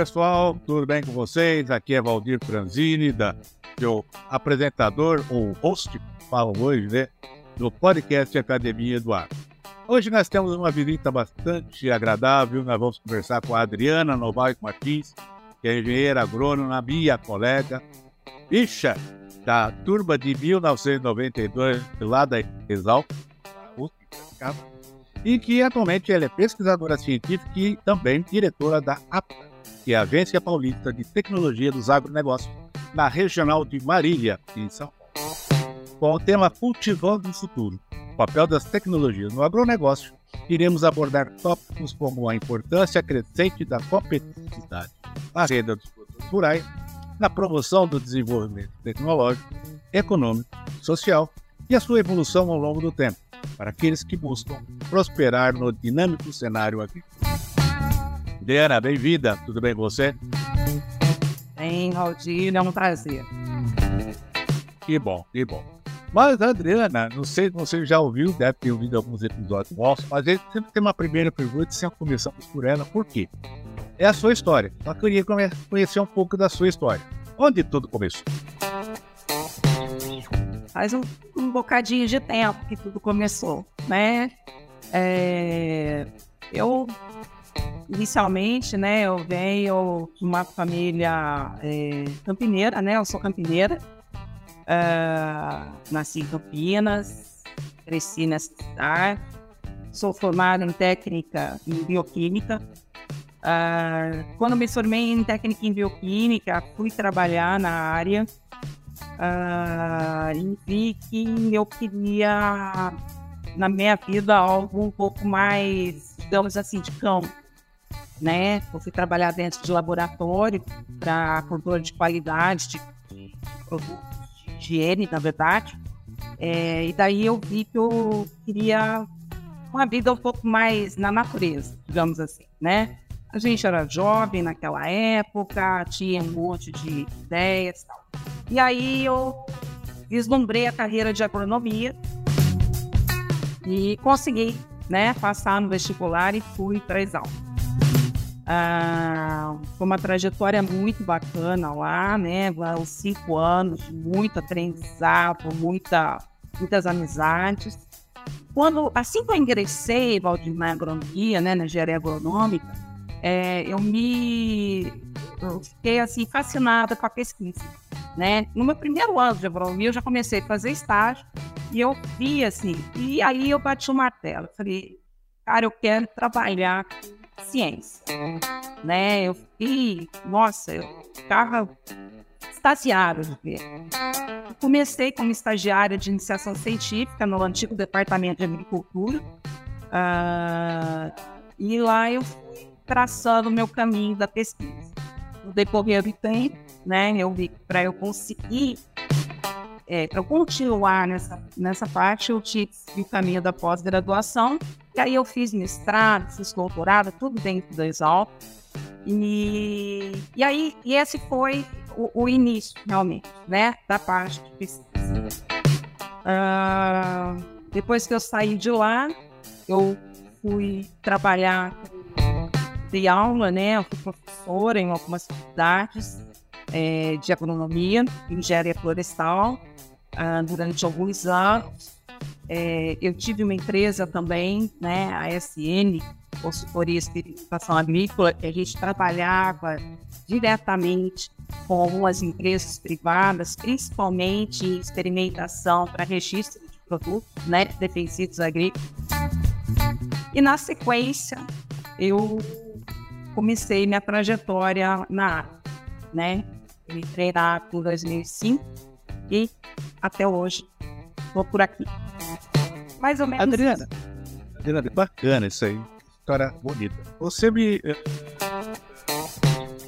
Pessoal, tudo bem com vocês? Aqui é Valdir Franzini, da, seu apresentador ou host, falo hoje, né? Do podcast Academia do Agro. Hoje nós temos uma visita bastante agradável. Nós vamos conversar com a Adriana Novaes Martins, que é engenheira agrônoma, minha colega, bicha da turma de 1992, lá da Exal, e que atualmente ela é pesquisadora científica e também diretora da APA, que é a Agência Paulista de Tecnologia dos Agronegócios, na Regional de Marília, em São Paulo, com o tema Cultivando o Futuro, o papel das tecnologias no agronegócio, iremos abordar tópicos como a importância crescente da competitividade na renda dos produtos rurais, na promoção do desenvolvimento tecnológico, econômico, social e a sua evolução ao longo do tempo, para aqueles que buscam prosperar no dinâmico cenário agrícola. Diana, bem-vinda, tudo bem com você? Bem, Valdir, é um prazer. Que bom, que bom. Mas, Adriana, não sei se você já ouviu, deve ter ouvido alguns episódios nossos, mas ele sempre tem uma primeira pergunta e sempre começamos por ela. Por quê? É a sua história. Eu queria conhecer um pouco da sua história. Onde tudo começou? Faz um, um bocadinho de tempo que tudo começou, né? É, eu inicialmente, né, eu venho de uma família é, campineira, né? Eu sou campineira. Uh, nasci em Campinas, cresci nessa cidade. Sou formada em técnica em bioquímica. Uh, quando me formei em técnica em bioquímica, fui trabalhar na área uh, e vi que eu queria na minha vida algo um pouco mais, digamos assim, de campo né? Eu fui trabalhar dentro de laboratório para controle de qualidade de, de produtos de higiene, na verdade. É, e daí eu vi que eu queria uma vida um pouco mais na natureza, digamos assim, né? A gente era jovem naquela época, tinha um monte de ideias e tal. E aí eu vislumbrei a carreira de agronomia e consegui, né, passar no vestibular e fui para a Exalc. Ah, foi uma trajetória muito bacana lá, né? Os cinco anos muito aprendizado, muita, muitas amizades. Quando, assim que eu ingressei, Valdir, na agronomia, né, na engenharia agronômica, é, eu me eu fiquei assim fascinada com a pesquisa, né? No meu primeiro ano de agronomia, eu já comecei a fazer estágio e eu vi assim, e aí eu bati o martelo, falei, cara, eu quero trabalhar ciência, né? Eu fiquei, nossa, eu ficava extasiada de ver. Comecei como estagiária de iniciação científica no antigo departamento de agricultura uh, e lá eu fui traçando o meu caminho da pesquisa. No decorrer do tempo, né, eu vi para eu conseguir é, para continuar nessa, nessa parte, eu tive o caminho da pós-graduação, e aí eu fiz mestrado, fiz doutorado, tudo dentro da Exalc. E, e aí, e esse foi o, o início, realmente, né, da parte de pesquisa. Uh, depois que eu saí de lá, eu fui trabalhar de aula, né, eu fui professora em algumas faculdades é, de agronomia, engenharia florestal, uh, durante alguns anos. É, eu tive uma empresa também, né, a SN, Consultoria Experimentação Agrícola, que a gente trabalhava diretamente com algumas empresas privadas, principalmente em experimentação para registro de produtos né, defensivos agrícolas. E na sequência, eu comecei minha trajetória na área, né? Eu entrei na em 2005 e até hoje estou por aqui. Mais ou menos. Adriana, Adriana, bacana isso aí. História bonita. Você me. Eh,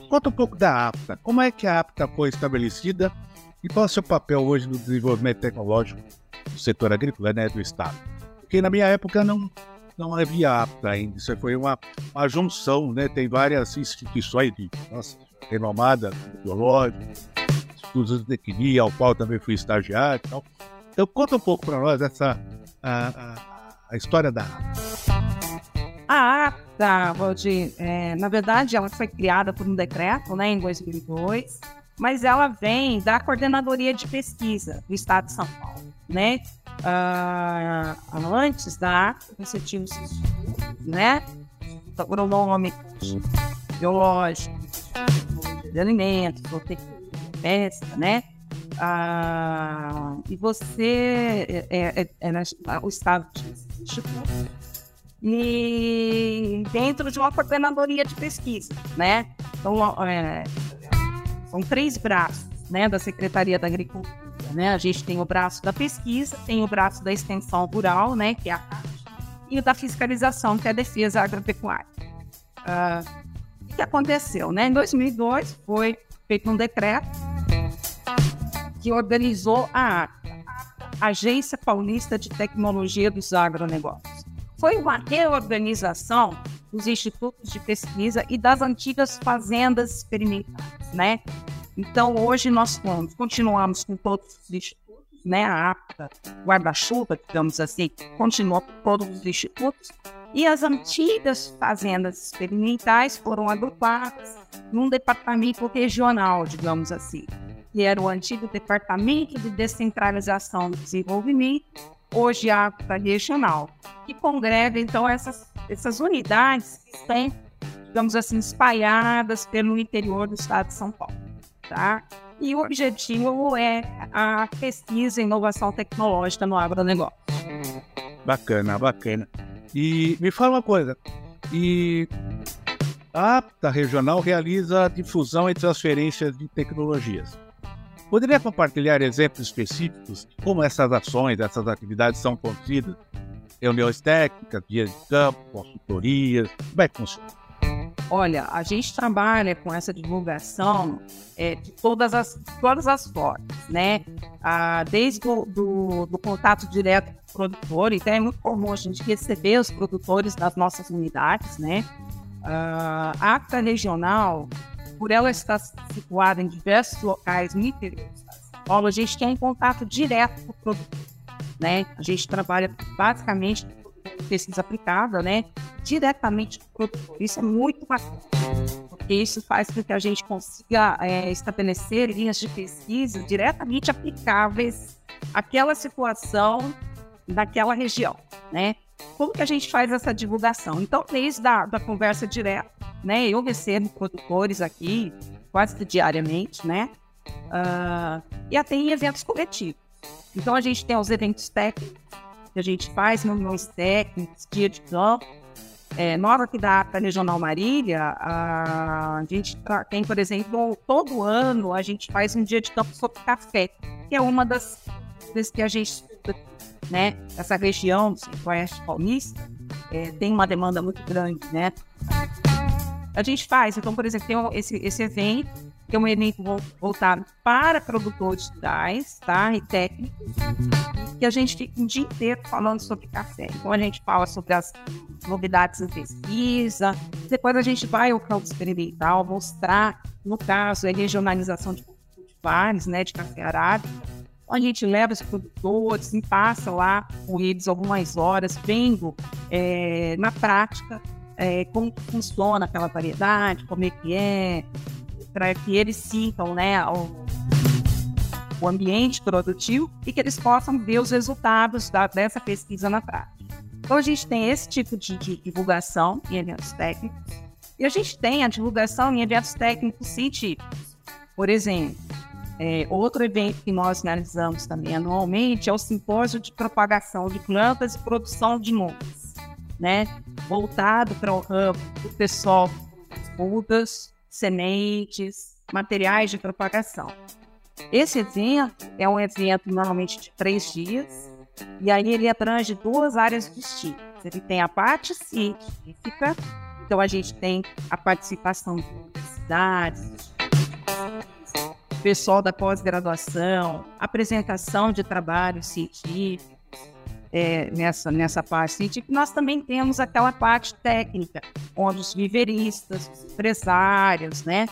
conta um pouco da APTA. Como é que a APTA foi estabelecida e qual é o seu papel hoje no desenvolvimento tecnológico do setor agrícola né, do Estado? Porque na minha época não, não havia APTA ainda. Isso foi uma, uma junção, né? Tem várias instituições de nossa, renomada, biológica, estudos de tecnia, ao qual também fui estagiário e tal. Então conta um pouco para nós essa a, a, a, história da APTA. A APTA, Valdir, é, na verdade, ela foi criada por um decreto né, em 2002 mas ela vem da Coordenadoria de Pesquisa do Estado de São Paulo, né? Uh, antes da você tinha os né? Agronômicos, biológicos, de alimentos, pesca, né? Uh, e você é, é, é, é o Estado de e dentro de uma coordenadoria de pesquisa, né? Então, é, são três braços né, da Secretaria da Agricultura. Né? A gente tem o braço da pesquisa, tem o braço da extensão rural, né, que é a CAT, e o da fiscalização, que é a defesa agropecuária. Uh, o que aconteceu? Né? Em 2002 foi feito um decreto que organizou a Agência Paulista de Tecnologia dos Agronegócios. Foi uma reorganização dos institutos de pesquisa e das antigas fazendas experimentais, né? Então, hoje nós continuamos com todos os institutos, né? A APTA, guarda-chuva, digamos assim, continua com todos os institutos. E as antigas fazendas experimentais foram agrupadas num departamento regional, digamos assim, que era o antigo Departamento de Descentralização do Desenvolvimento, hoje a APTA Regional, que congrega, então, essas, essas unidades que estão, digamos assim, espalhadas pelo interior do estado de São Paulo tá? E o objetivo é a pesquisa e inovação tecnológica no agronegócio. Bacana, bacana. E me fala uma coisa, e a APTA regional realiza difusão e transferência de tecnologias. Poderia compartilhar exemplos específicos de como essas ações, essas atividades são conduzidas? Reuniões técnicas, dias de campo, consultorias, como é que funciona? Olha, a gente trabalha com essa divulgação é, de todas as, todas as formas, né? Ah, desde o do, do, contato direto com o produtor, então é muito comum a gente receber os produtores das nossas unidades, né? Ah, a ACTA regional, por ela estar situada em diversos locais no interior de São Paulo, a gente tem contato direto com o produtor, né? A gente trabalha basicamente pesquisa aplicada, né? Diretamente com o produtor. Isso é muito bacana, porque isso faz com que a gente consiga é, estabelecer linhas de pesquisa diretamente aplicáveis àquela situação daquela região, né? Como que a gente faz essa divulgação? Então, desde a da conversa direta, né? Eu recebo produtores aqui quase diariamente, né? Uh, e até em eventos coletivos. Então, a gente tem os eventos técnicos, que a gente faz, reuniões técnicas, dia de campo. É, nós aqui da APA Regional Marília, a gente tem, por exemplo, todo ano a gente faz um dia de campo sobre café, que é uma das coisas que a gente né? Essa região do Centro-Oeste Paulista é, tem uma demanda muito grande, né? A gente faz, então, por exemplo, tem esse, esse evento que é um evento voltado para produtores rurais, tá? E técnicos, que a gente fica um dia inteiro falando sobre café. Então a gente fala sobre as novidades em pesquisa, depois a gente vai ao campo experimental mostrar, no caso, a regionalização de cultivares, né, de café arábica. A gente leva os produtores e passa lá com eles algumas horas, vendo é, na prática é, como funciona aquela variedade, como é que é, para que eles sintam né, o, o, ambiente produtivo e que eles possam ver os resultados da, dessa pesquisa na prática. Então, a gente tem esse tipo de, de divulgação em eventos técnicos e a gente tem a divulgação em eventos técnicos científicos. Por exemplo, é, outro evento que nós realizamos também anualmente é o simpósio de propagação de plantas e produção de mudas, né? Voltado para o ramo do pessoal mudas sementes, materiais de propagação. Esse evento é um evento normalmente de três dias, e aí ele abrange duas áreas distintas. Ele tem a parte científica, então a gente tem a participação de universidades, pessoal da pós-graduação, apresentação de trabalhos científicos é, nessa, nessa parte científica. Nós também temos aquela parte técnica, onde os viveristas, os empresários, né,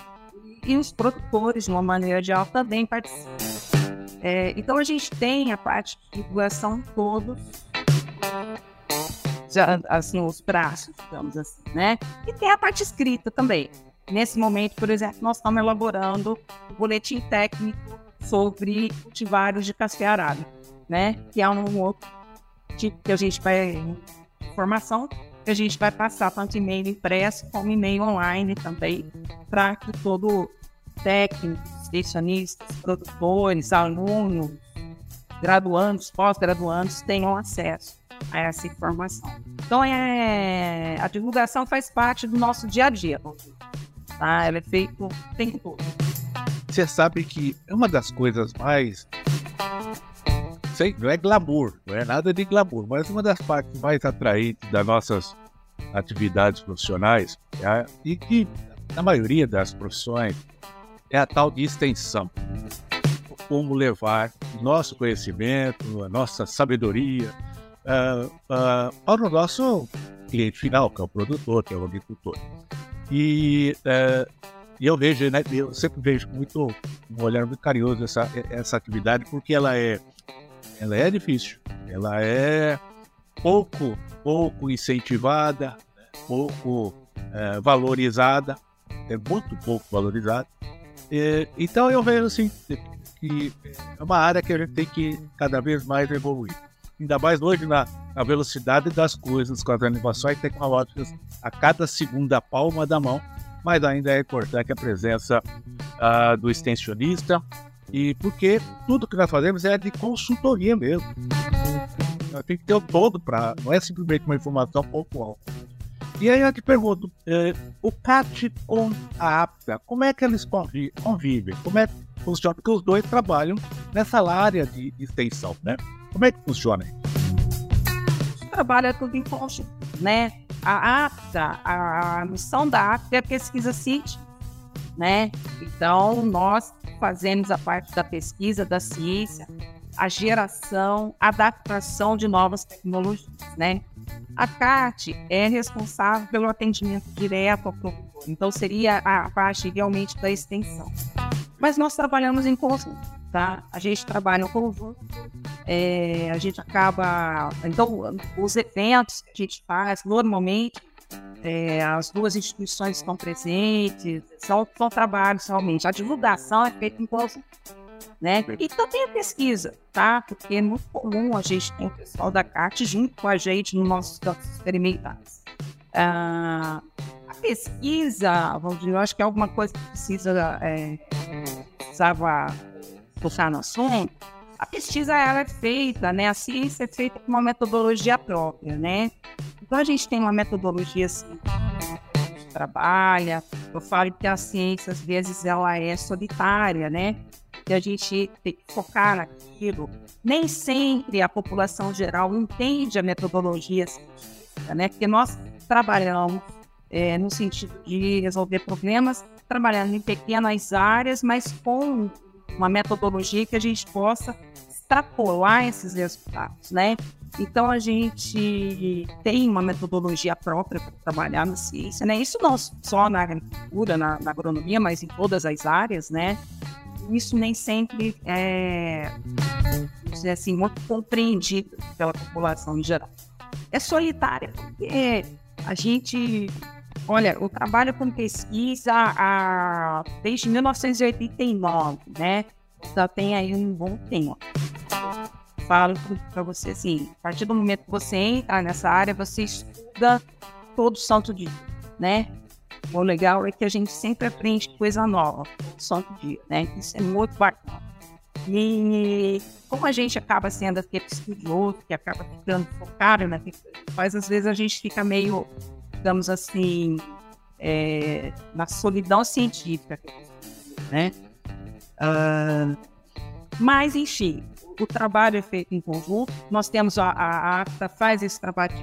e os produtores, de uma maneira geral, também participam. É, então a gente tem a parte de divulgação todos assim, os braços, digamos assim, né? E tem a parte escrita também. Nesse momento, por exemplo, nós estamos elaborando o um boletim técnico sobre cultivares de café arábica, né? Que é um outro que a gente vai informação que a gente vai passar tanto e-mail impresso como e-mail online também, para que todo técnico, extensionistas, produtores, alunos, graduandos, pós-graduandos tenham acesso a essa informação. Então, é, a divulgação faz parte do nosso dia a dia. Tá? Ela é feita o tempo todo. Você sabe que é uma das coisas mais. Sei, não é glamour, não é nada de glamour, mas uma das partes mais atraentes das nossas atividades profissionais é, e que, na maioria das profissões, é a tal de extensão. Como levar nosso conhecimento, a nossa sabedoria uh, uh, para o nosso cliente final, que é o produtor, que é o agricultor. E, uh, eu vejo, né, eu sempre vejo muito, um olhar muito carinhoso essa, essa atividade, porque ela é, ela é difícil, ela é pouco, pouco incentivada, pouco é, valorizada, é muito pouco valorizada. É, então eu vejo assim que é uma área que a gente tem que cada vez mais evoluir. Ainda mais hoje na, na velocidade das coisas, com as inovações tecnológicas a cada segunda palma da mão, mas ainda é importante a presença uh, do extensionista, e porque tudo que nós fazemos é de consultoria mesmo. Tem que ter o todo para. Não é simplesmente uma informação pontual. E aí eu te pergunto, eh, o CAT com a APTA, como é que eles convivem? Como é que funciona? Porque os dois trabalham nessa área de extensão, né? Como é que funciona? Trabalha tudo em conjunto, né? A APTA, a, missão da APTA é pesquisa científica, né? Então, nós fazemos a parte da pesquisa, da ciência, a geração, adaptação de novas tecnologias, né? A CAT é responsável pelo atendimento direto ao produtor, então seria a parte realmente da extensão. Mas nós trabalhamos em conjunto, tá? A gente trabalha em conjunto, é, a gente acaba. Então, os eventos que a gente faz, normalmente, é, as duas instituições estão presentes, são, são trabalhos realmente. A divulgação é feita em conjunto né? E também a pesquisa, tá? Porque é muito comum a gente ter o pessoal da CAT junto com a gente nos nossos campos experimentais. Ah, a pesquisa, vamos dizer, eu acho que é alguma coisa que precisa, é, precisava tocar no assunto. A pesquisa ela é feita, né? A ciência é feita com uma metodologia própria, né? Então a gente tem uma metodologia assim, trabalha. Eu falo que a ciência às vezes ela é solitária, né? que a gente tem que focar naquilo. Nem sempre a população geral entende a metodologia científica, né? Porque nós trabalhamos é, no sentido de resolver problemas, trabalhando em pequenas áreas, mas com uma metodologia que a gente possa extrapolar esses resultados, né? Então a gente tem uma metodologia própria para trabalhar na ciência, né? Isso não só na agricultura, na, na agronomia, mas em todas as áreas, né? isso nem sempre é assim, muito compreendido pela população em geral. É solitária, porque a gente, olha, eu trabalho com pesquisa a, desde 1989, né? Já tem aí um bom tempo. Falo para você assim, a partir do momento que você entra nessa área, você estuda todo santo dia, né? O legal é que a gente sempre aprende coisa nova, todo dia, né? Isso é muito bacana. E como a gente acaba sendo aquele estudioso, que acaba ficando focado na né? faz, às vezes a gente fica meio, digamos assim, é, na solidão científica, né? Uh, Mas, enfim, o trabalho é feito em conjunto. Nós temos a, a AFTA, faz esse trabalho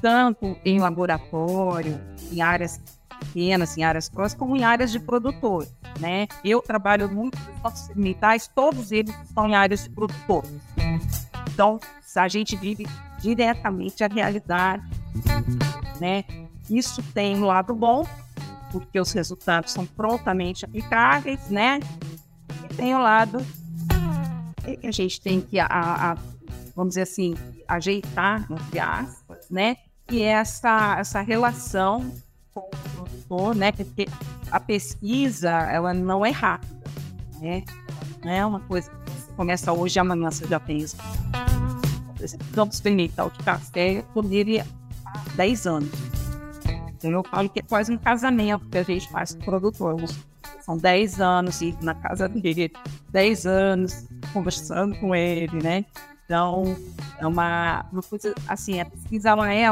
tanto em laboratório, em áreas pequenas, em áreas próximas, como em áreas de produtor. Né? Eu trabalho muito nos nossos experimentais, todos eles estão em áreas de produtor. Então, a gente vive diretamente a realidade. Né? Isso tem um lado bom, porque os resultados são prontamente aplicáveis, né? E tem o lado que a gente tem que, a, a, vamos dizer assim, ajeitar, entre aspas, né? E é essa, essa relação com o produtor, né? Porque a pesquisa, ela não é rápida, né? Não é uma coisa que começa hoje e amanhã você já isso. Por exemplo, vamos experimentar o de café, poderia há 10 anos. Então eu falo que é quase um casamento que a gente faz com o produtor. São 10 anos ir na casa dele, 10 anos conversando com ele, né? Então, é uma, uma coisa assim, a pesquisa ela é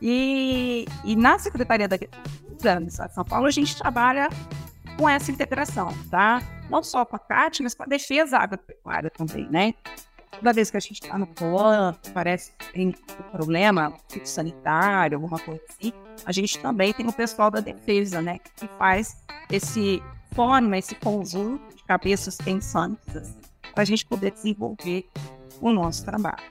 e, e na Secretaria da Agricultura de São Paulo, a gente trabalha com essa integração, tá? Não só com a CAT, mas com a defesa agropecuária também, né? Toda vez que a gente está no plano, parece que tem um problema sanitário, alguma coisa assim, a gente também tem o pessoal da defesa, né? Que faz esse, forma esse conjunto cabeças pensantes, assim, para a gente poder desenvolver o nosso trabalho.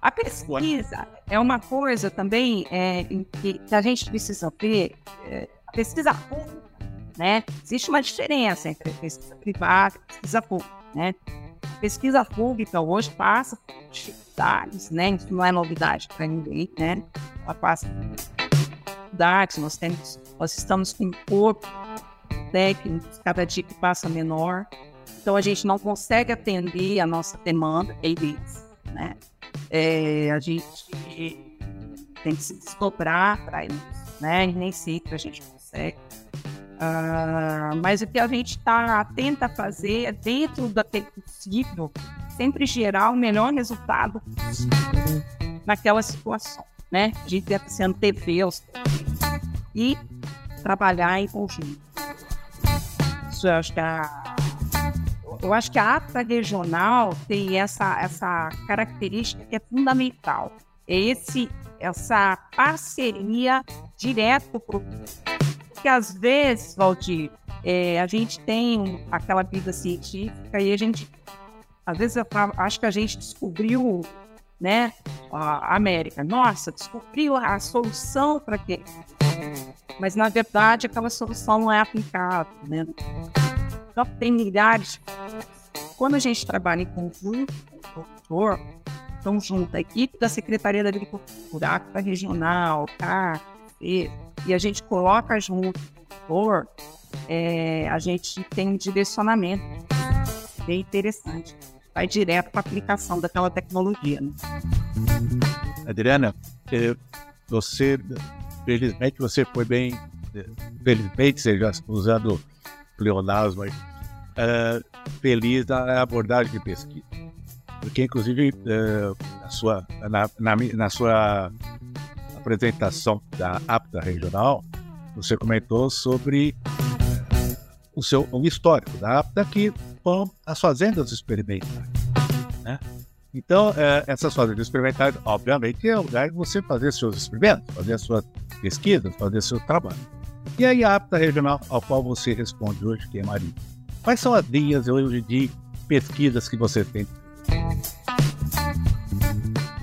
A pesquisa é uma coisa também é, que, a gente precisa ver, é, a pesquisa pública, né? Existe uma diferença entre a pesquisa privada e a pesquisa pública, né? A pesquisa pública hoje passa por dificuldades, né? Isso não é novidade para ninguém, né? Ela passa por dificuldades, nós temos, nós estamos com um corpo técnico, cada dia que passa menor, então a gente não consegue atender a nossa demanda, eles, né? É, a gente tem que se desdobrar para isso, né? E nem sempre a gente consegue. Uh, mas o que a gente está tenta fazer é, dentro daquele possível, sempre gerar o melhor resultado naquela situação, né? A gente tenta se antever e trabalhar em conjunto. Isso eu acho que a eu acho que a ata regional tem essa, essa característica que é fundamental. É esse, essa parceria direto com porque às vezes, Valdir, é, a gente tem aquela vida científica e a gente, às vezes, acho que a gente descobriu, né, a América. Nossa, descobriu a solução para quê? Mas, na verdade, aquela solução não é aplicável, né? Então, tem milhares. Quando a gente trabalha em conjunto com o produtor, então junto a equipe da Secretaria da Agricultura, a regional, CAC, e a gente coloca junto o é, a gente tem um direcionamento bem interessante. Vai direto para a aplicação daquela tecnologia. Né? Adriana, eh, você, felizmente, você foi bem, eh, felizmente, já usando pleonasmo aí, uh, feliz na abordagem de pesquisa. Porque, inclusive, uh, na, sua, na, na, na, sua apresentação da APTA regional, você comentou sobre o seu histórico da APTA, que foram as fazendas experimentais. Né? Então, essas fazendas experimentais, obviamente, é o lugar de você fazer seus experimentos, fazer as suas pesquisas, fazer seu trabalho. E aí a APTA regional ao qual você responde hoje, que é Maria. Quais são as linhas hoje de pesquisas que você tem?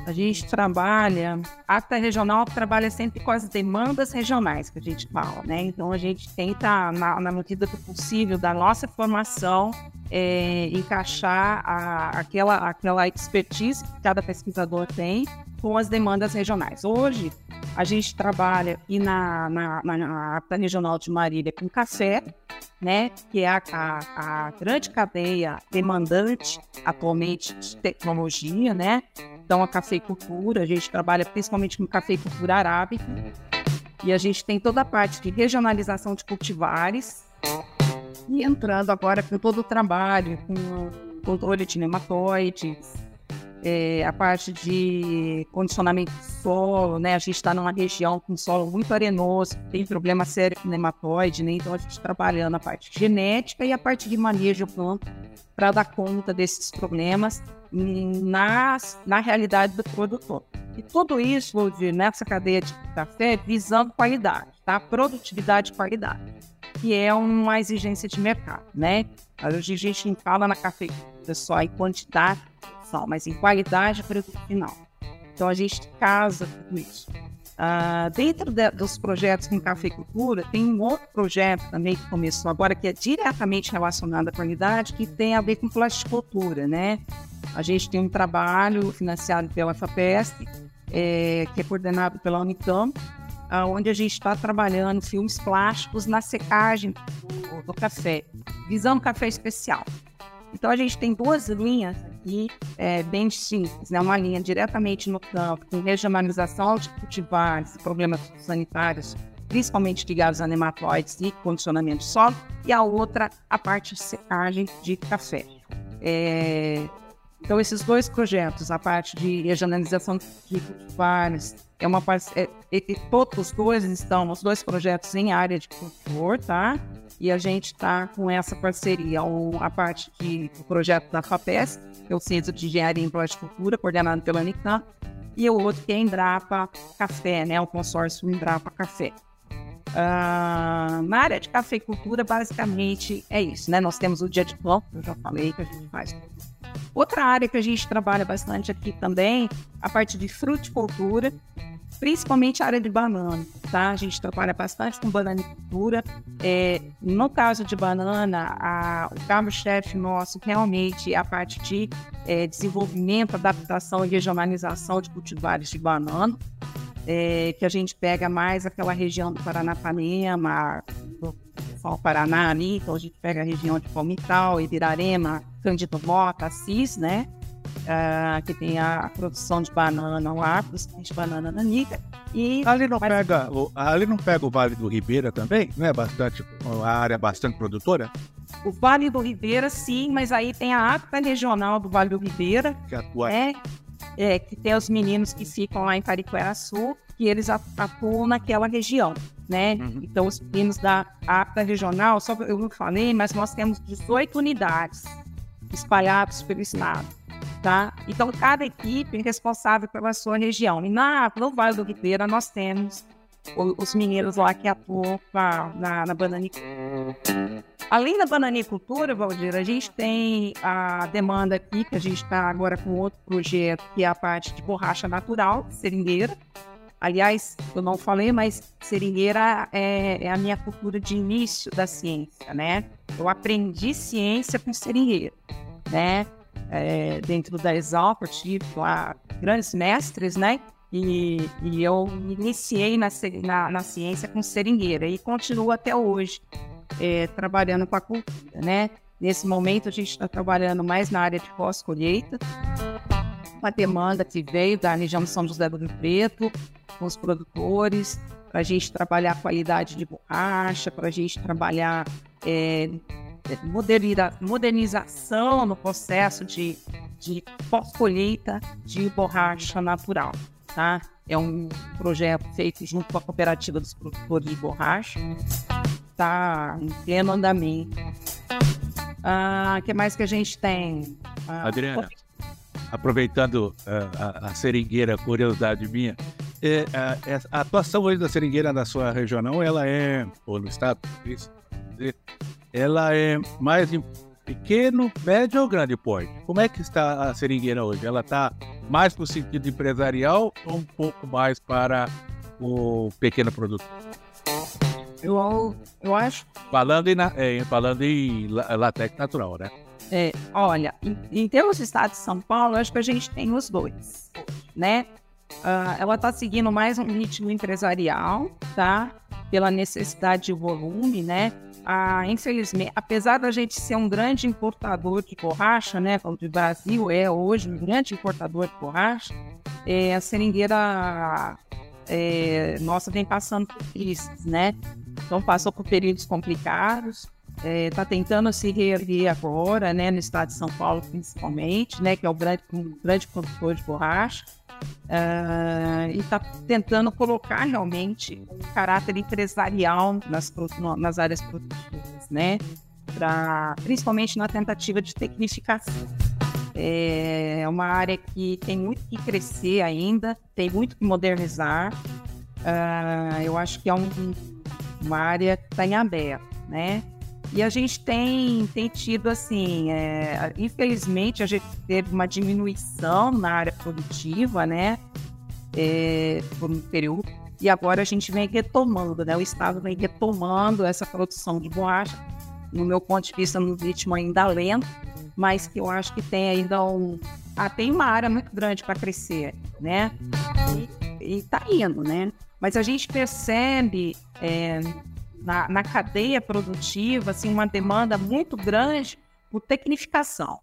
A gente trabalha, a APTA regional trabalha sempre com as demandas regionais que a gente fala, né? Então a gente tenta, na, na medida do possível, da nossa formação, é, encaixar a, aquela, aquela expertise que cada pesquisador tem com as demandas regionais. Hoje, a gente trabalha e na, na, na APTA Regional de Marília com café, né, que é a, a, a, grande cadeia demandante atualmente de tecnologia, né? Então, a cafeicultura, a gente trabalha principalmente com cafeicultura arábica, e a gente tem toda a parte de regionalização de cultivares, e entrando agora com todo o trabalho, com controle de nematóides, é, a parte de condicionamento do solo, né? A gente está numa região com solo muito arenoso, tem problema sério com nematóide, né? Então a gente trabalhando a parte genética e a parte de manejo planta para dar conta desses problemas na, na realidade do produtor. E tudo isso, Ludi, nessa cadeia de café, visando qualidade, tá? Produtividade e qualidade, que é uma exigência de mercado, né? A gente fala na cafeicultura só em quantidade mas em qualidade e produto final. Então a gente casa tudo isso. Uh, dentro de, dos projetos com cafeicultura, tem um outro projeto também que começou agora, que é diretamente relacionado à qualidade, que tem a ver com plasticultura, né? A gente tem um trabalho financiado pela FAPESP, é, que é coordenado pela Unicamp, onde a gente está trabalhando filmes plásticos na secagem do, do café, visando café especial. Então a gente tem duas linhas aqui é, bem distintas, né? Uma linha diretamente no campo, com regionalização de cultivares, problemas sanitários, principalmente ligados a nematóides e condicionamento solo, e a outra, a parte de secagem de café. É, então, esses dois projetos, a parte de regionalização de cultivares, é uma é, é, todos os dois estão, os dois projetos em área de cultor, tá? E a gente está com essa parceria, um, a parte de, do projeto da FAPES, que é o Centro de Engenharia em Plasticultura, coordenado pela Unicamp, e o outro que é Embrapa Café, né, o consórcio Embrapa Café. Uh, na área de cafeicultura, basicamente é isso, né? Nós temos o dia de pão, eu já falei que a gente faz. Outra área que a gente trabalha bastante aqui também, a parte de fruticultura, principalmente a área de banana, tá? A gente trabalha bastante com bananicultura. É, no caso de banana, a, o carro-chefe nosso realmente é a parte de é, desenvolvimento, adaptação e regionalização de cultivares de banana, é, que a gente pega mais aquela região do Paranapanema, do Paraná ali, então a gente pega a região de Palmital, Ibirarema, Cândido Mota, Assis, né? uh, que tem a produção de banana lá, de banana nanica. E ali não, mas... pega, o, ali não pega o Vale do Ribeira também? Não é bastante, uma área bastante produtora? O Vale do Ribeira, sim, mas aí tem a ACTA regional do Vale do Ribeira. Que atua. É, é, que tem os meninos que ficam lá em Sul, que eles atuam naquela região, né? Uhum. Então, os meninos da ACTA regional, só eu não falei, mas nós temos 18 unidades espalhadas pelo estado tá? Então, cada equipe é responsável pela sua região. E na, no Vale do Ribeira, nós temos os mineiros lá que atuam na, na, na bananicultura. Além da bananicultura, Valdir, a gente tem a demanda aqui, que a gente está agora com outro projeto, que é a parte de borracha natural, seringueira. Aliás, eu não falei, mas seringueira é, é, a minha cultura de início da ciência, né? Eu aprendi ciência com seringueira, né? é, dentro da Exalc, tive lá grandes mestres, né? E, e eu iniciei na, na, na, ciência com seringueira e continuo até hoje é, trabalhando com a cultura, né? Nesse momento a gente está trabalhando mais na área de pós-colheita, uma demanda que veio da região de São José do Rio Preto, com os produtores, para a gente trabalhar a qualidade de borracha, para a gente trabalhar é, modernização no processo de, de pós-colheita de borracha natural. Tá? É um projeto feito junto com a Cooperativa dos Produtores de Borracha. Está em pleno andamento. O ah, que mais que a gente tem? Ah, Adriana, aproveitando uh, a, a, seringueira, curiosidade minha, é, a, é, a, atuação hoje da seringueira na sua região, ela é, ou no estado, isso, ela é mais em pequeno, médio ou grande porte? Como é que está a seringueira hoje? Ela está mais para o sentido empresarial ou um pouco mais para o pequeno produtor? Eu, eu acho. Falando em, é, falando em latex natural, né? É, olha, em, em termos do estado de São Paulo, acho que a gente tem os dois, né? Uh, ela está seguindo mais um ritmo empresarial, tá? Pela necessidade de volume, né? Ah, infelizmente, apesar da gente ser um grande importador de borracha, né, como o Brasil é hoje um grande importador de borracha, é, a seringueira é, nossa vem passando por crises, né? Então passou por períodos complicados, está é, tá tentando se reerguer agora, né, no estado de São Paulo principalmente, né, que é o grande, um grande produtor de borracha, uh, e está tentando colocar realmente um caráter empresarial nas, nas áreas produtivas, né, pra, principalmente na tentativa de tecnificação. É uma área que tem muito que crescer ainda, tem muito que modernizar. Uh, eu acho que é um, uma área que está em aberto, né? E a gente tem, tem tido, assim, é, infelizmente, a gente teve uma diminuição na área produtiva, né? É, por um período. E agora a gente vem retomando, né? O Estado vem retomando essa produção de borracha, no meu ponto de vista, no ritmo ainda lento, mas que eu acho que tem ainda um. Ah, tem uma área muito grande para crescer, né? E, está indo, né? Mas a gente percebe. É, na, na cadeia produtiva assim, uma demanda muito grande por tecnificação.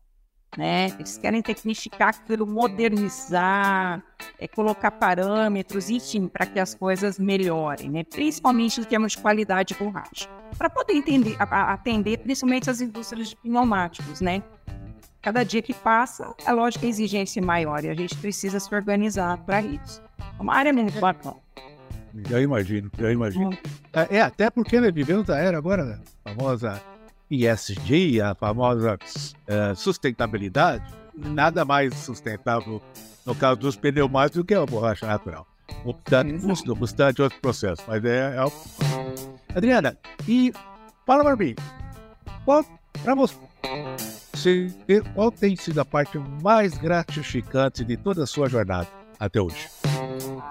Né? Eles querem tecnificar aquilo, modernizar, é, colocar parâmetros, enfim, para que as coisas melhorem, né? principalmente em termos de qualidade de borracha, para poder entender, a, atender principalmente as indústrias de pneumáticos. Né? Cada dia que passa, é lógico que a exigência é maior e a gente precisa se organizar para isso. É uma área muito bacana. Já imagino, já imagino. É, é, até porque nós vivemos a era agora, a famosa ESG, a famosa uh, sustentabilidade. Nada mais sustentável no caso dos pneumáticos do que a borracha natural. Obstante, não obstante outros processos, mas é, é... Adriana, e fala para mim, qual, para você, qual tem sido a parte mais gratificante de toda a sua jornada até hoje?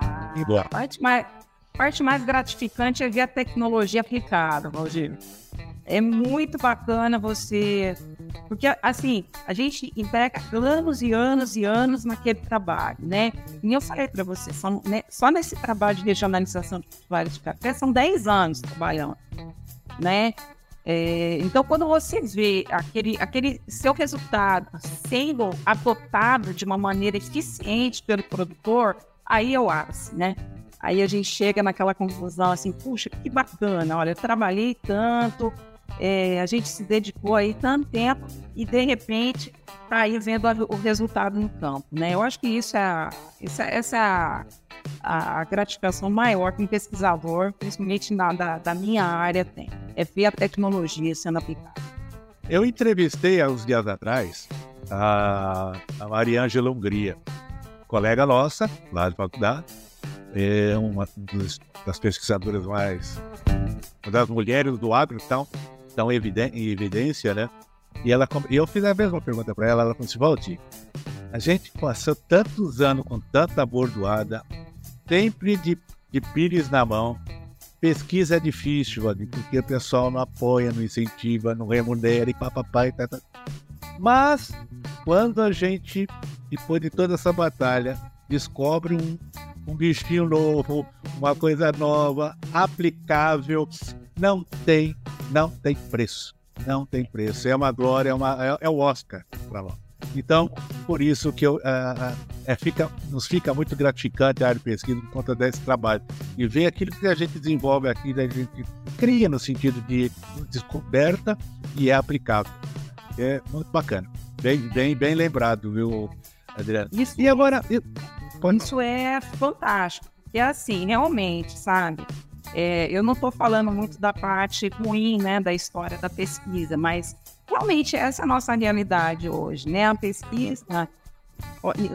Ah, a parte mais, parte mais gratificante é ver a tecnologia aplicada, Valdir. É muito bacana você. Porque, assim, a gente emprega anos e anos e anos naquele trabalho, né? E eu falei para você, são, né, só nesse trabalho de regionalização de cultivares de café são 10 anos trabalhando, né? É, então, quando você vê aquele, aquele seu resultado sendo adotado de uma maneira eficiente pelo produtor, aí eu acho, né? Aí a gente chega naquela conclusão assim, puxa, que bacana, olha, eu trabalhei tanto, é, a gente se dedicou aí tanto tempo e de repente tá aí vendo a, o resultado no campo, né? Eu acho que isso é, isso é essa é a, a, gratificação maior que um pesquisador, principalmente na, da, da minha área, tem, é ver a tecnologia sendo aplicada. Eu entrevistei há uns dias atrás a, a Mariângela Hungria, colega nossa, lá de faculdade, é uma das pesquisadoras mais. Uma das mulheres do agro estão em evidência, né? E, ela, e eu fiz a mesma pergunta para ela. Ela falou assim: Valdir, a gente passou tantos anos com tanta bordoada, sempre de, de pires na mão. Pesquisa é difícil, Valdir, porque o pessoal não apoia, não incentiva, não remunera e papai. Tá, tá. Mas, quando a gente, depois de toda essa batalha, descobre um, um bichinho novo, uma coisa nova, aplicável, não tem, não tem preço. Não tem preço. É uma glória, é, uma, é, é o Oscar para nós. Então, por isso que eu, uh, uh, fica, nos fica muito gratificante a área de pesquisa por conta desse trabalho. E ver aquilo que a gente desenvolve aqui, a gente cria no sentido de descoberta e é aplicável. É muito bacana. Bem, bem, bem lembrado, viu, Adriano? Isso. E agora, isso é fantástico. É assim, realmente, sabe? É, eu não estou falando muito da parte ruim, né, da história da pesquisa, mas realmente essa é a nossa realidade hoje, né? A pesquisa,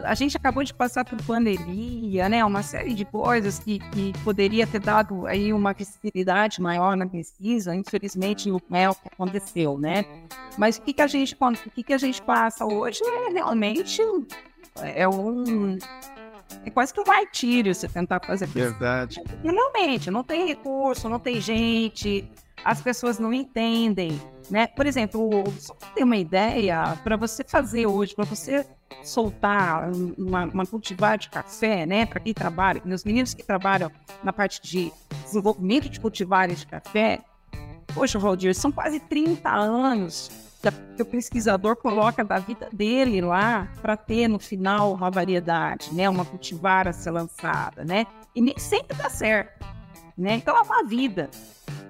a gente acabou de passar por pandemia, né? Uma série de coisas que, que poderia ter dado aí uma visibilidade maior na pesquisa. Infelizmente, não é o que aconteceu, né? Mas o que, que a gente, o que, que a gente passa hoje é realmente é um é quase que um martírio você tentar fazer isso. Verdade. Realmente, não tem recurso, não tem gente, as pessoas não entendem, né? Por exemplo, só para ter uma ideia, para você fazer hoje, para você soltar uma, uma, cultivar de café, né? Para quem trabalha, meus meninos que trabalham na parte de desenvolvimento de cultivares de café, poxa, Valdir, são quase 30 anos que o pesquisador coloca da vida dele lá para ter no final uma variedade, né, uma cultivar a ser lançada, né? E nem sempre dá certo. né? Então é uma vida.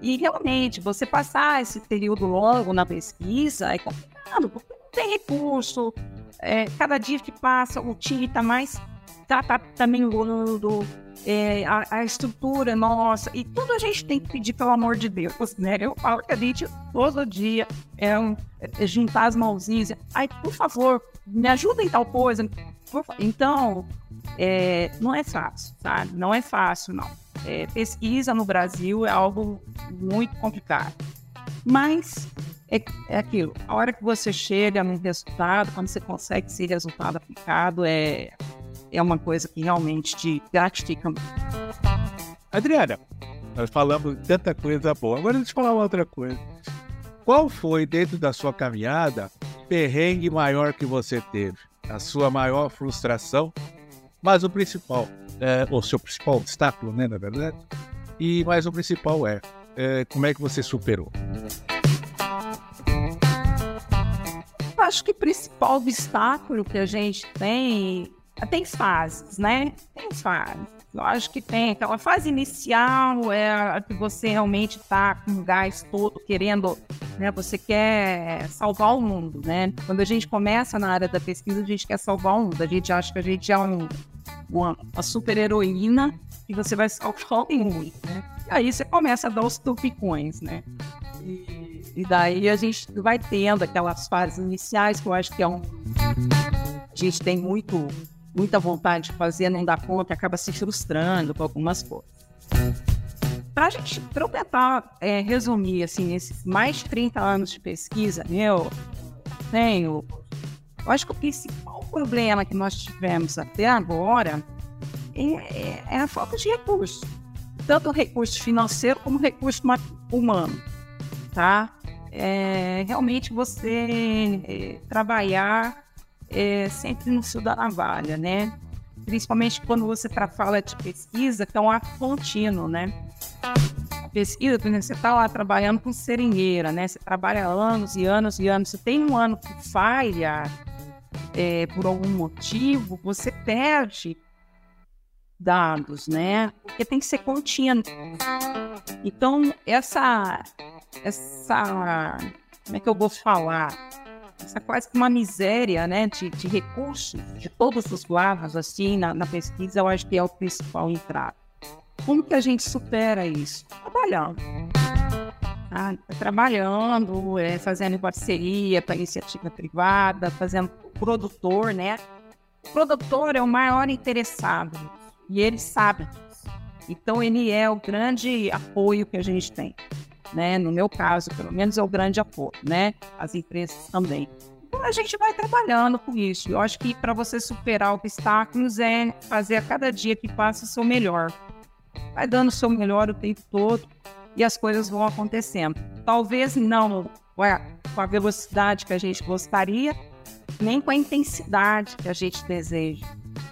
E realmente, você passar esse período longo na pesquisa é complicado, porque não tem recurso. É, cada dia que passa, o time está mais. Tá, tá melhorando, é, a, a, estrutura nossa, e tudo a gente tem que pedir pelo amor de Deus, né? Eu falo que a gente todo dia é, um, é juntar as mãozinhas, ai, por favor, me ajuda em tal coisa. Então, é, não é fácil, sabe? Não é fácil, não. É, pesquisa no Brasil é algo muito complicado. Mas é, é, aquilo, a hora que você chega num resultado, quando você consegue esse resultado aplicado, é, é uma coisa que realmente te gratifica muito. Adriana, nós falamos tanta coisa boa. Agora deixa eu falar uma outra coisa. Qual foi, dentro da sua caminhada, o perrengue maior que você teve? A sua maior frustração? Mas o principal, é, o seu principal obstáculo, né, na verdade? E mais o principal é, é como é que você superou? Acho que o principal obstáculo que a gente tem tem fases, né? Tem fases. Lógico que tem. Aquela fase inicial é a que você realmente está com o gás todo, querendo, né? Você quer salvar o mundo, né? Quando a gente começa na área da pesquisa, a gente quer salvar o mundo. A gente acha que a gente é um, uma, uma super heroína e você vai salvar o mundo, né? E aí você começa a dar os tupicões, né? E, e daí a gente vai tendo aquelas fases iniciais que eu acho que é um. A gente tem muito muita vontade de fazer, não dá conta, acaba se frustrando com algumas coisas. Para a gente, tentar é, resumir, assim, esses mais de 30 anos de pesquisa, eu tenho. Eu acho que o principal problema que nós tivemos até agora é, é, é a falta de recursos, tanto recurso financeiro como recurso humano, tá? É, realmente você é, trabalhar é, sempre no fio da navalha, né? Principalmente quando você para fala de pesquisa, que é um ato contínuo, né? Pesquisa, por exemplo, você está lá trabalhando com seringueira, né? Você trabalha anos e anos e anos. Você tem um ano que falha é, por algum motivo, você perde dados, né? Porque tem que ser contínuo. Então, essa, essa, como é que eu vou falar? Essa quase uma miséria né, de, de recursos de todos os lados assim na, na, pesquisa, eu acho que é o principal entrave. Como que a gente supera isso? Trabalhando. Ah, trabalhando, é, fazendo parceria com a iniciativa privada, fazendo produtor, né? O produtor é o maior interessado e ele sabe disso. Então, ele é o grande apoio que a gente tem né? No meu caso, pelo menos é o grande apoio, né? As empresas também. Então a gente vai trabalhando com isso. Eu acho que para você superar obstáculos é fazer a cada dia que passa o seu melhor. Vai dando o seu melhor o tempo todo e as coisas vão acontecendo. Talvez não com a velocidade que a gente gostaria, nem com a intensidade que a gente deseja.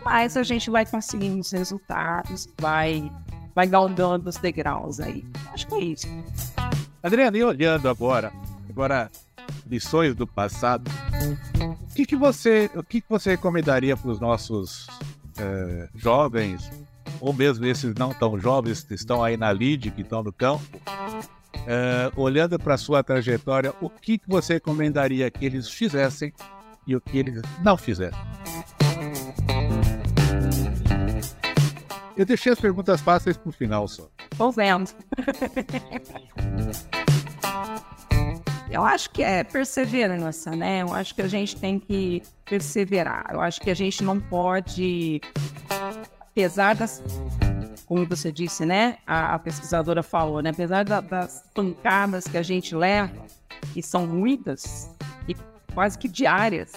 Mas a gente vai conseguindo os resultados, vai, vai galgando os degraus aí. Acho que é isso. Adriana, e olhando agora, agora lições do passado, o que, que você, o que, que você recomendaria para os nossos é, jovens, ou mesmo esses não tão jovens que estão aí na lide, que estão no campo, é, olhando para a sua trajetória, o que, que você recomendaria que eles fizessem e o que eles não fizessem? Eu deixei as perguntas fáceis para o final só. Tô vendo. Eu acho que é perseverança, né? Eu acho que a gente tem que perseverar. Eu acho que a gente não pode, apesar das, como você disse, né? A, a pesquisadora falou, né? Apesar da, das pancadas que a gente leva, que são muitas e quase que diárias,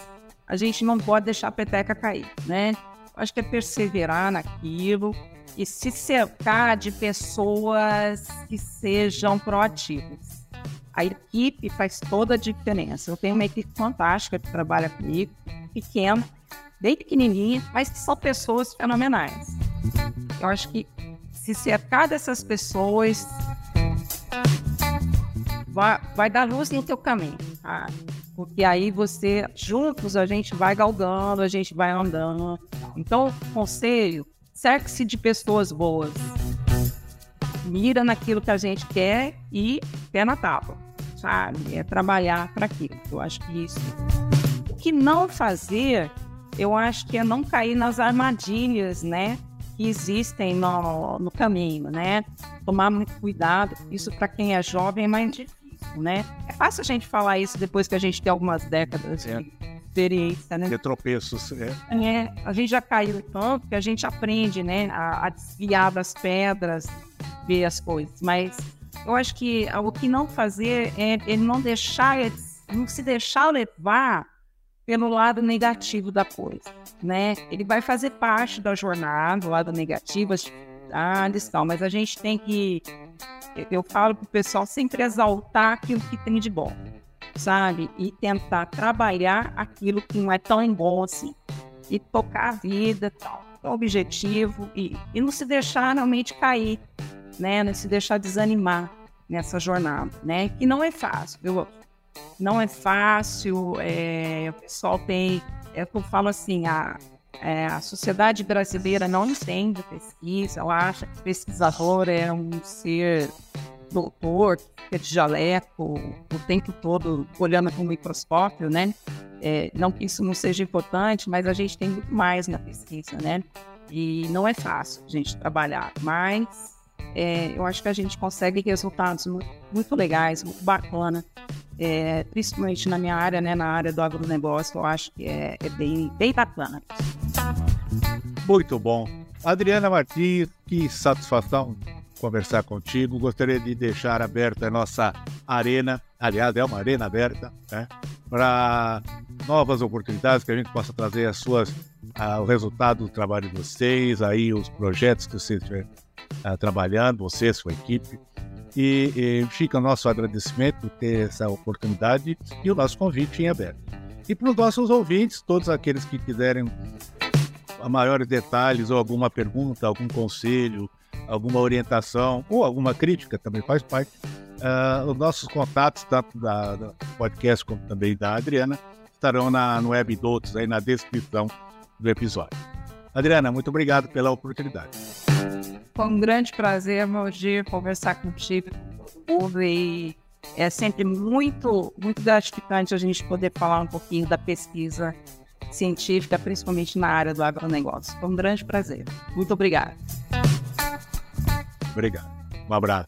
a gente não pode deixar a peteca cair, né? Eu acho que é perseverar naquilo e se cercar de pessoas que sejam proativas a equipe faz toda a diferença. Eu tenho uma equipe fantástica que trabalha comigo, pequena, bem pequenininha, mas que são pessoas fenomenais. Eu acho que se cercar dessas pessoas vai, vai dar luz no teu caminho, tá? Porque aí você, juntos, a gente vai galgando, a gente vai andando. Então, conselho, cerque-se de pessoas boas mira naquilo que a gente quer e pé na tábua, sabe? É trabalhar para aquilo. Eu acho que isso. O que não fazer, eu acho que é não cair nas armadilhas, né? Que existem no, no caminho, né? Tomar muito cuidado. Isso para quem é jovem é mais difícil, né? É fácil a gente falar isso depois que a gente tem algumas décadas é. de experiência, né? De tropeços, é. é. A gente já caiu tanto que a gente aprende, né? A, a desviar das pedras, ver as coisas. Mas eu acho que o que não fazer é ele não deixar, não se deixar levar pelo lado negativo da coisa, né? Ele vai fazer parte da jornada, o lado negativo, as dificuldades, tal, mas a gente tem que, eu falo para o pessoal sempre exaltar aquilo que tem de bom, sabe? E tentar trabalhar aquilo que não é tão bom assim, e tocar a vida, tal, objetivo e, e não se deixar realmente cair, né? Não se deixar desanimar nessa jornada, né? Que não é fácil, viu? não é fácil, é, o pessoal tem, é eu falo assim, a, é, a sociedade brasileira não entende pesquisa, ela acha que pesquisador é um ser doutor, que é de jaleco, o tempo todo olhando com o microscópio, né? É, não que isso não seja importante, mas a gente tem muito mais na pesquisa, né? E não é fácil a gente trabalhar, mas é, eu acho que a gente consegue resultados muito, muito legais, muito bacana é, principalmente na minha área, né, na área do agronegócio, eu acho que é, é bem, bem bacana. Muito bom. Adriana Martins, que satisfação conversar contigo. Gostaria de deixar aberta a nossa arena, aliás, é uma arena aberta, né, para novas oportunidades que a gente possa trazer as suas, uh, o resultado do trabalho de vocês, aí os projetos que vocês estiverem uh, trabalhando, você, sua equipe. E, e fica o nosso agradecimento por ter essa oportunidade e o nosso convite em aberto. E para os nossos ouvintes, todos aqueles que quiserem maiores detalhes ou alguma pergunta, algum conselho, alguma orientação ou alguma crítica também faz parte. Uh, os nossos contatos, tanto da, da, podcast como também da Adriana, estarão na, no Web Dots, aí na descrição do episódio. Adriana, muito obrigado pela oportunidade. Foi um grande prazer, Valdir, conversar contigo e é sempre muito, muito gratificante a gente poder falar um pouquinho da pesquisa científica, principalmente na área do agronegócio. Foi um grande prazer. Muito obrigada. Obrigado. Um abraço.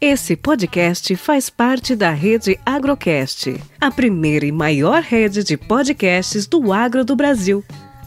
Esse podcast faz parte da rede Agrocast, a primeira e maior rede de podcasts do agro do Brasil.